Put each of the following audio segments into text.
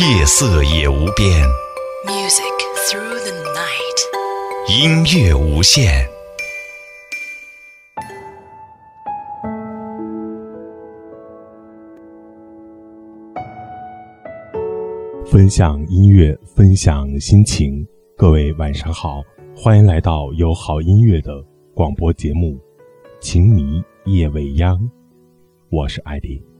夜色也无边，Music through the night。音乐无限。分享音乐，分享心情。各位晚上好，欢迎来到有好音乐的广播节目《情迷夜未央》，我是艾迪。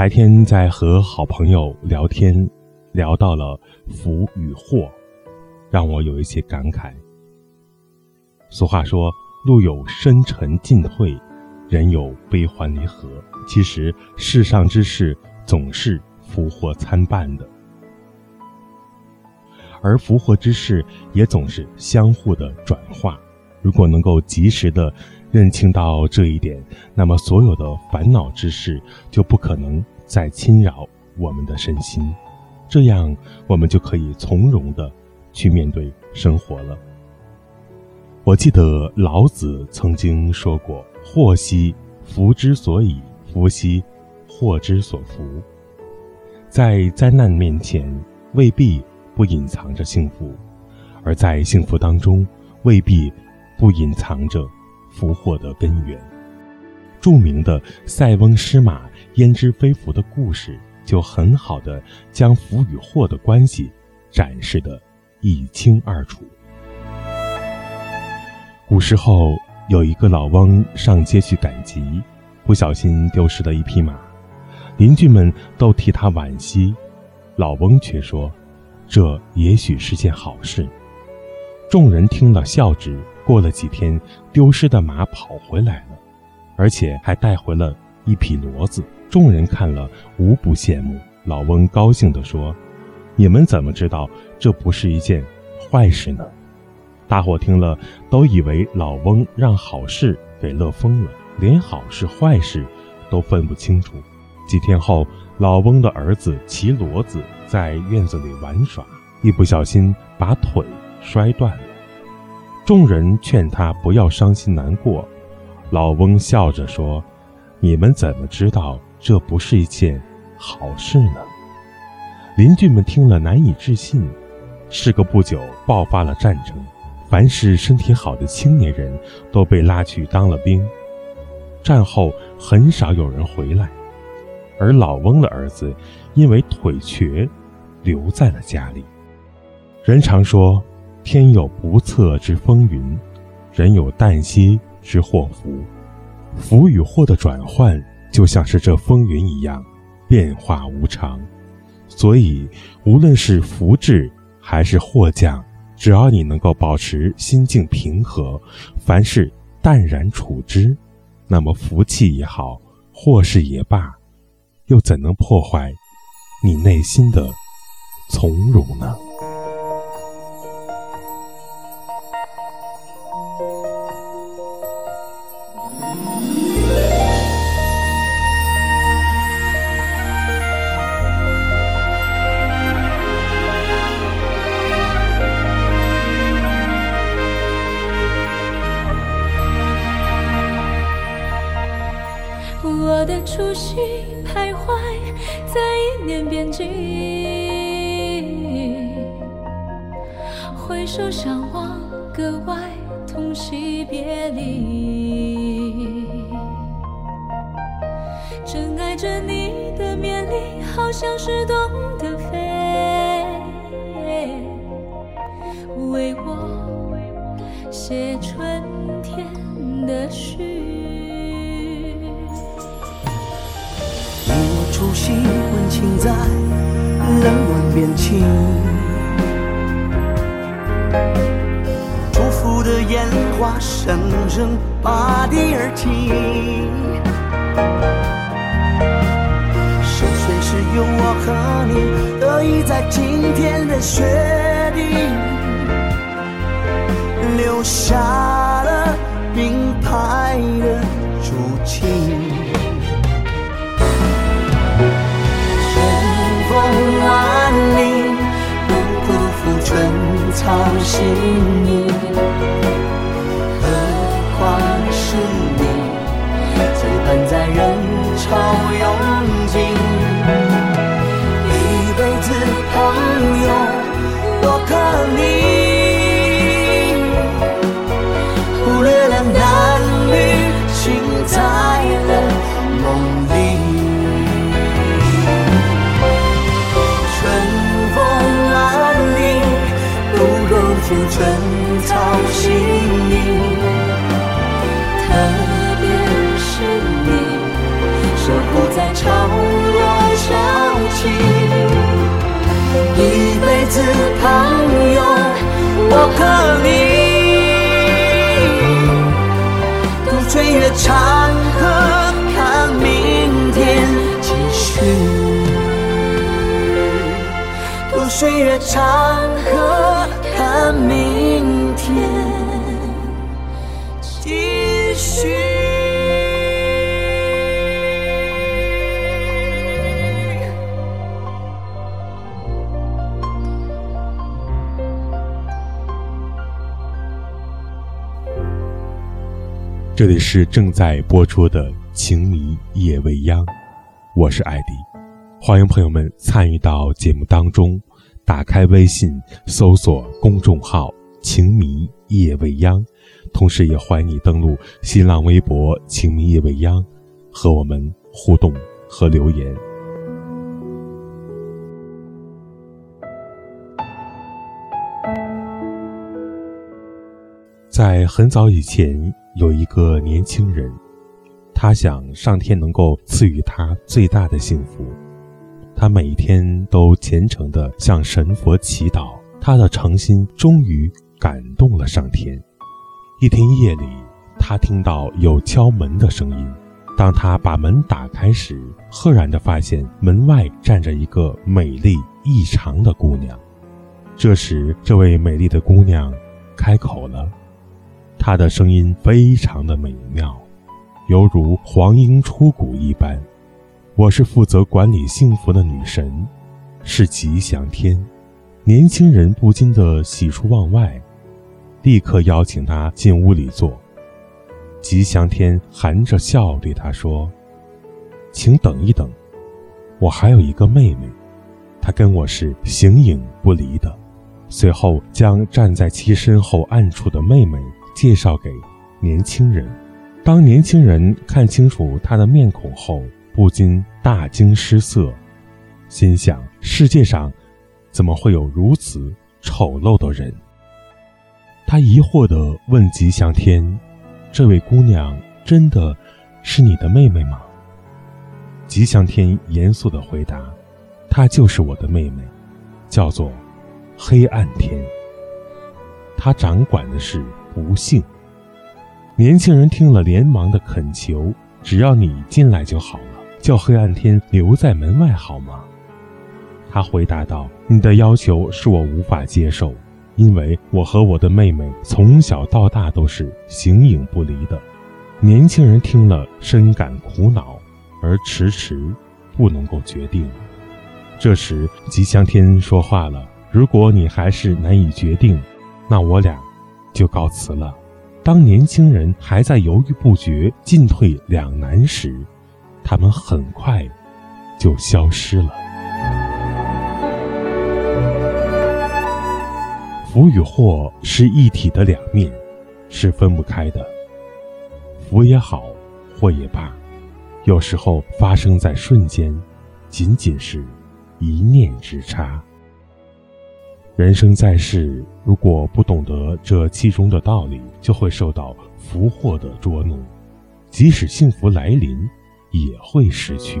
白天在和好朋友聊天，聊到了福与祸，让我有一些感慨。俗话说：“路有深沉进退，人有悲欢离合。”其实世上之事总是福祸参半的，而福祸之事也总是相互的转化。如果能够及时的认清到这一点，那么所有的烦恼之事就不可能再侵扰我们的身心，这样我们就可以从容的去面对生活了。我记得老子曾经说过：“祸兮福之所以，福兮祸之所伏。”在灾难面前，未必不隐藏着幸福；而在幸福当中，未必不隐藏着福祸的根源。著名的塞翁失马焉知非福的故事，就很好的将福与祸的关系展示的一清二楚。古时候有一个老翁上街去赶集，不小心丢失了一匹马，邻居们都替他惋惜，老翁却说：“这也许是件好事。”众人听了笑之。过了几天，丢失的马跑回来了，而且还带回了一匹骡子。众人看了无不羡慕。老翁高兴地说：“你们怎么知道这不是一件坏事呢？”大伙听了，都以为老翁让好事给乐疯了，连好事坏事都分不清楚。几天后，老翁的儿子骑骡子在院子里玩耍，一不小心把腿摔断了。众人劝他不要伤心难过，老翁笑着说：“你们怎么知道这不是一件好事呢？”邻居们听了难以置信。事隔不久，爆发了战争。凡是身体好的青年人都被拉去当了兵，战后很少有人回来，而老翁的儿子因为腿瘸，留在了家里。人常说，天有不测之风云，人有旦夕之祸福。福与祸的转换，就像是这风云一样，变化无常。所以，无论是福至还是祸降，只要你能够保持心境平和，凡事淡然处之，那么福气也好，祸事也罢，又怎能破坏你内心的从容呢？好像是懂得飞，为我写春天的序。我初心温情在冷暖变情，祝福的烟花声声拔地而起。我和你得以在今天的雪地，留下了并排的竹情。春风万里，不辜负春草心意。何况是你，最伴在人潮我和朋友，我和你，渡岁月长河，看明天继续。渡岁月长河，看明这里是正在播出的《情迷夜未央》，我是艾迪，欢迎朋友们参与到节目当中。打开微信，搜索公众号“情迷夜未央”，同时也欢迎你登录新浪微博“情迷夜未央”，和我们互动和留言。在很早以前，有一个年轻人，他想上天能够赐予他最大的幸福。他每一天都虔诚地向神佛祈祷，他的诚心终于感动了上天。一天夜里，他听到有敲门的声音。当他把门打开时，赫然地发现门外站着一个美丽异常的姑娘。这时，这位美丽的姑娘开口了，她的声音非常的美妙，犹如黄莺出谷一般。我是负责管理幸福的女神，是吉祥天。年轻人不禁的喜出望外，立刻邀请她进屋里坐。吉祥天含着笑对他说：“请等一等，我还有一个妹妹，她跟我是形影不离的。”随后将站在其身后暗处的妹妹介绍给年轻人。当年轻人看清楚他的面孔后，不禁大惊失色，心想：世界上怎么会有如此丑陋的人？他疑惑地问吉祥天：“这位姑娘真的是你的妹妹吗？”吉祥天严肃地回答：“她就是我的妹妹，叫做黑暗天。她掌管的是不幸。”年轻人听了，连忙的恳求：“只要你进来就好了。”叫黑暗天留在门外好吗？他回答道：“你的要求是我无法接受，因为我和我的妹妹从小到大都是形影不离的。年轻人听了深感苦恼，而迟迟不能够决定。这时，吉祥天说话了：“如果你还是难以决定，那我俩就告辞了。”当年轻人还在犹豫不决、进退两难时，他们很快就消失了。福与祸是一体的两面，是分不开的。福也好，祸也罢，有时候发生在瞬间，仅仅是一念之差。人生在世，如果不懂得这其中的道理，就会受到福祸的捉弄，即使幸福来临，也会失去。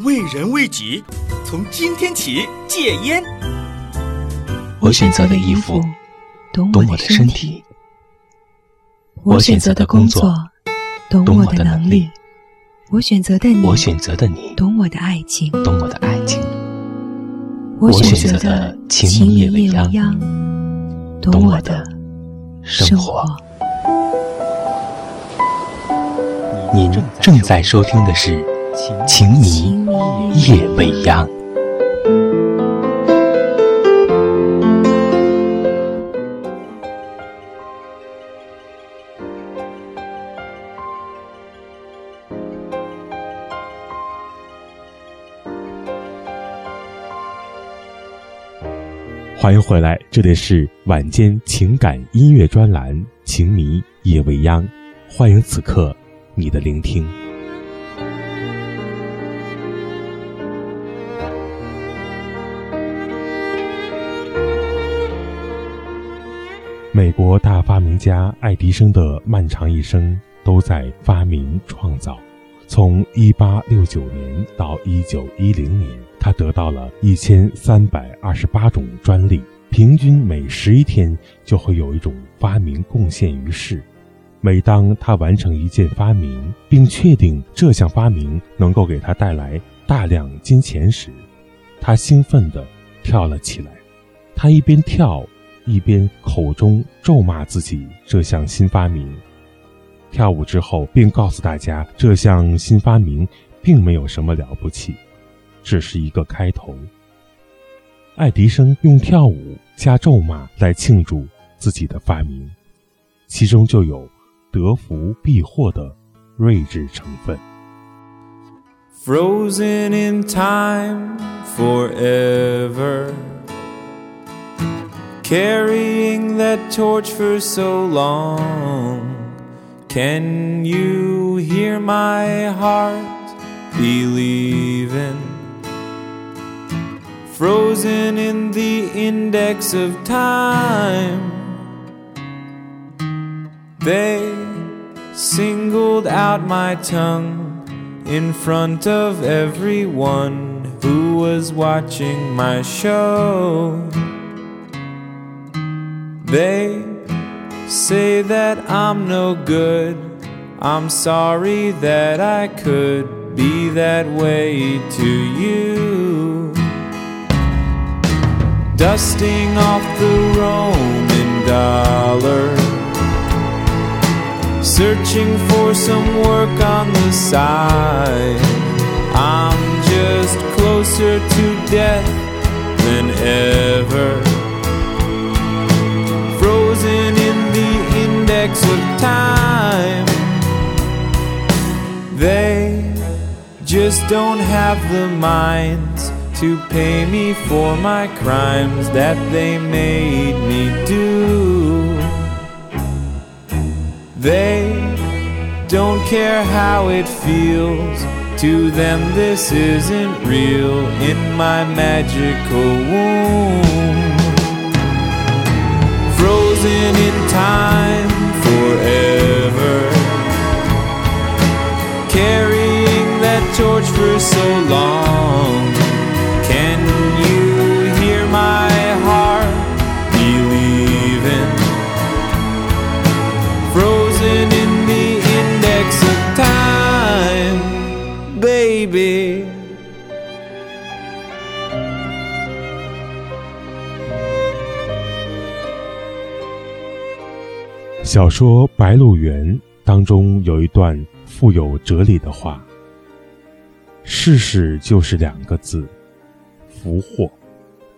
为人为己，从今天起戒烟。我选择的衣服懂我的身体，我选择的工作懂我的能力，我选择的你，我选择的你懂我的爱情，懂我的爱情。我选择的情迷夜未央，懂我的生活。您正在收听的是。情迷夜未央。欢迎回来，这里是晚间情感音乐专栏《情迷夜未央》，欢迎此刻你的聆听。美国大发明家爱迪生的漫长一生都在发明创造。从1869年到1910年，他得到了一千三百二十八种专利，平均每十一天就会有一种发明贡献于世。每当他完成一件发明，并确定这项发明能够给他带来大量金钱时，他兴奋地跳了起来。他一边跳。一边口中咒骂自己这项新发明，跳舞之后，并告诉大家这项新发明并没有什么了不起，只是一个开头。爱迪生用跳舞加咒骂来庆祝自己的发明，其中就有得福必祸的睿智成分。Frozen in time forever. Carrying that torch for so long. Can you hear my heart believing? Frozen in the index of time, they singled out my tongue in front of everyone who was watching my show. They say that I'm no good. I'm sorry that I could be that way to you. Dusting off the Roman dollar. Searching for some work on the side. I'm just closer to death than ever time. They just don't have the minds to pay me for my crimes that they made me do. They don't care how it feels. To them, this isn't real in my magical womb frozen in time forever. Carrying that torch for so long. Can you hear my heart believing? Frozen in the index of time, baby. 小说《白鹿原》当中有一段富有哲理的话：“世事就是两个字，福祸。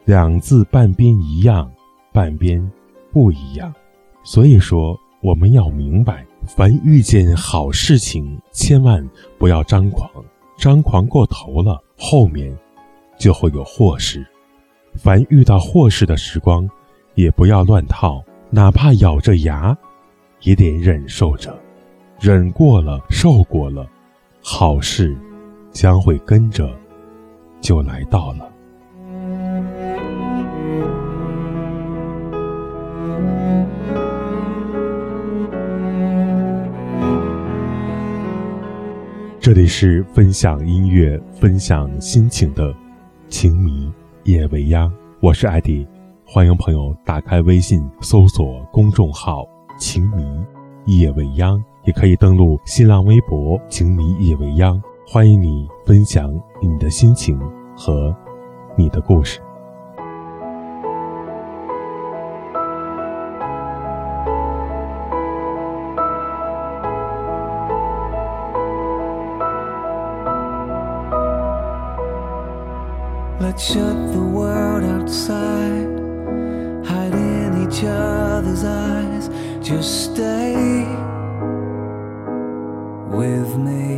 两字半边一样，半边不一样。所以说，我们要明白，凡遇见好事情，千万不要张狂，张狂过头了，后面就会有祸事。凡遇到祸事的时光，也不要乱套，哪怕咬着牙。”也得忍受着，忍过了，受过了，好事将会跟着就来到了。这里是分享音乐、分享心情的《情迷夜未央》，我是艾迪，欢迎朋友打开微信搜索公众号。情迷夜未央，也可以登录新浪微博“情迷夜未央”，欢迎你分享你的心情和你的故事。Let's shut the world outside, hide in each eyes. Just stay with me.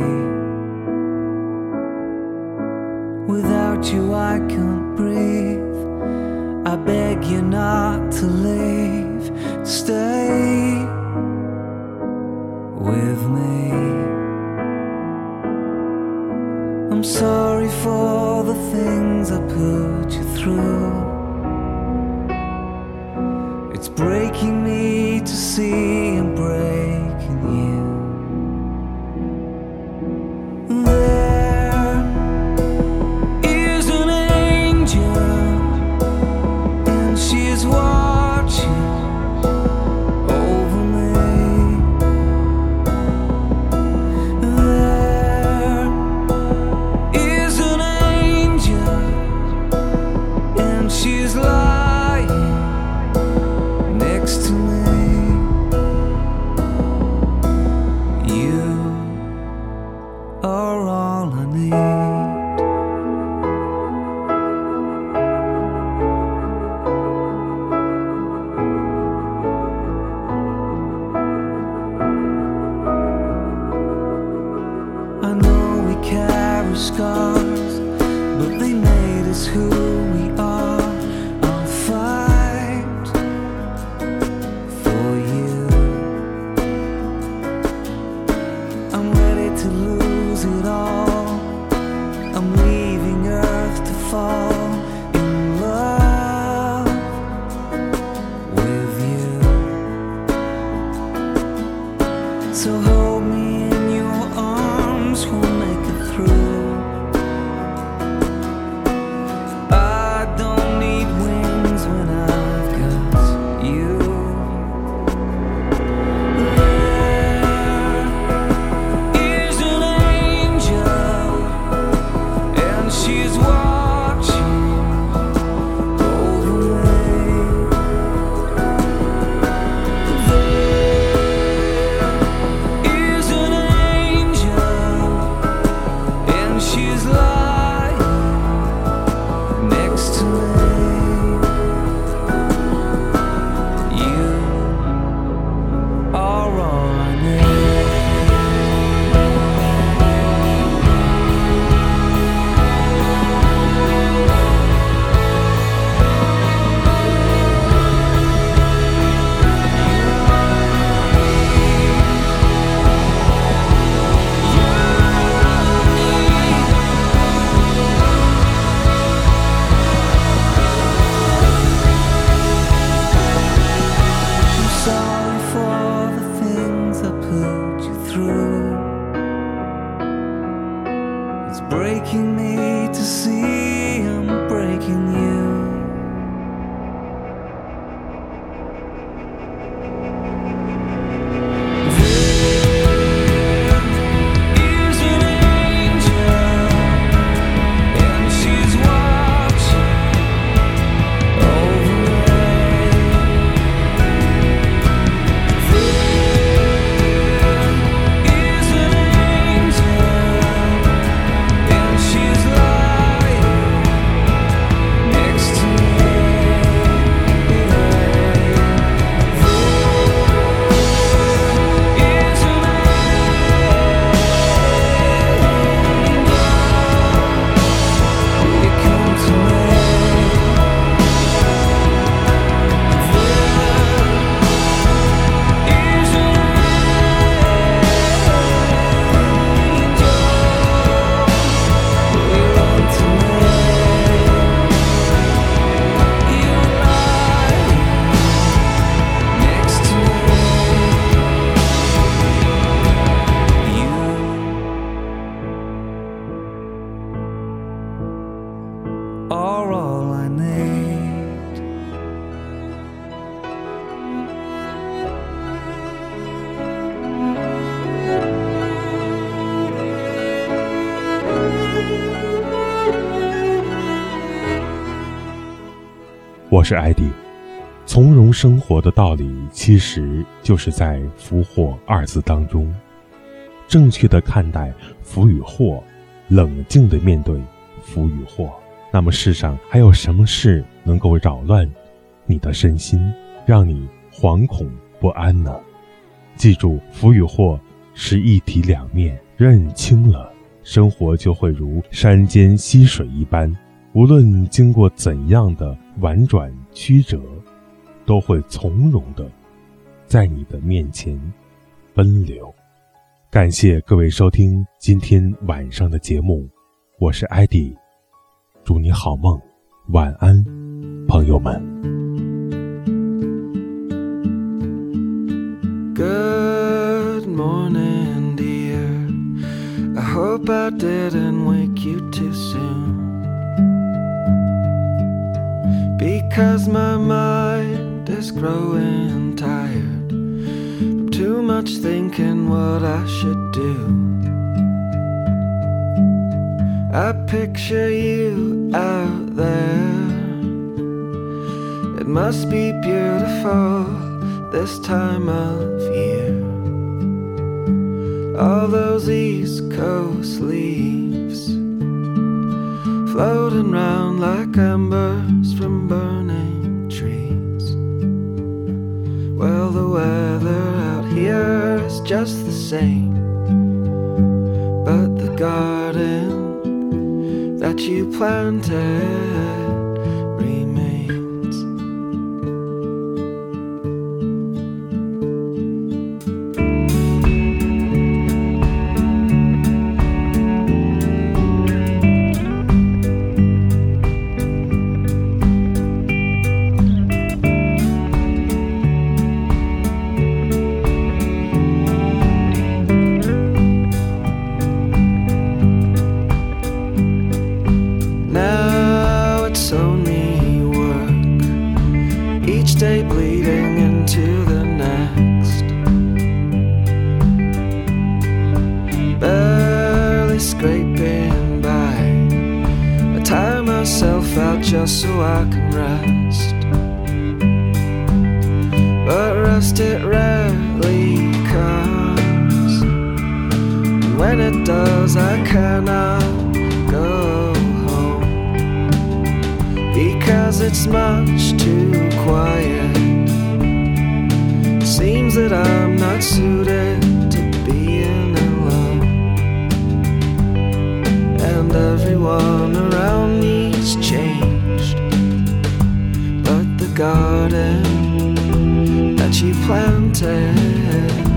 Without you, I can't breathe. I beg you not to leave. Stay with me. I'm sorry for the things I put you through. 我是艾迪。从容生活的道理，其实就是在福祸二字当中，正确的看待福与祸，冷静的面对福与祸。那么世上还有什么事能够扰乱你的身心，让你惶恐不安呢？记住，福与祸是一体两面，认清了，生活就会如山间溪水一般，无论经过怎样的婉转曲折，都会从容的在你的面前奔流。感谢各位收听今天晚上的节目，我是艾迪。祝你好梦，晚安，朋友们。Good morning, dear. I hope I didn't wake you too soon. Because my mind is growing tired from too much thinking what I should do. I picture you out there. It must be beautiful this time of year. All those East Coast leaves floating round like embers from burning trees. Well, the weather out here is just the same, but the garden that you planted when it does, I cannot go home. Because it's much too quiet. Seems that I'm not suited to being alone, and everyone around me's changed, but the garden that you planted